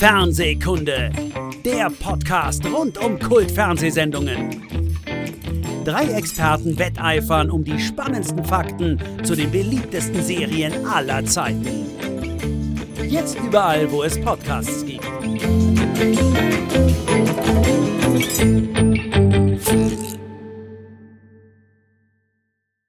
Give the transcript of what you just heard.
Fernsehkunde, der Podcast rund um Kultfernsehsendungen. Drei Experten wetteifern um die spannendsten Fakten zu den beliebtesten Serien aller Zeiten. Jetzt überall, wo es Podcasts gibt.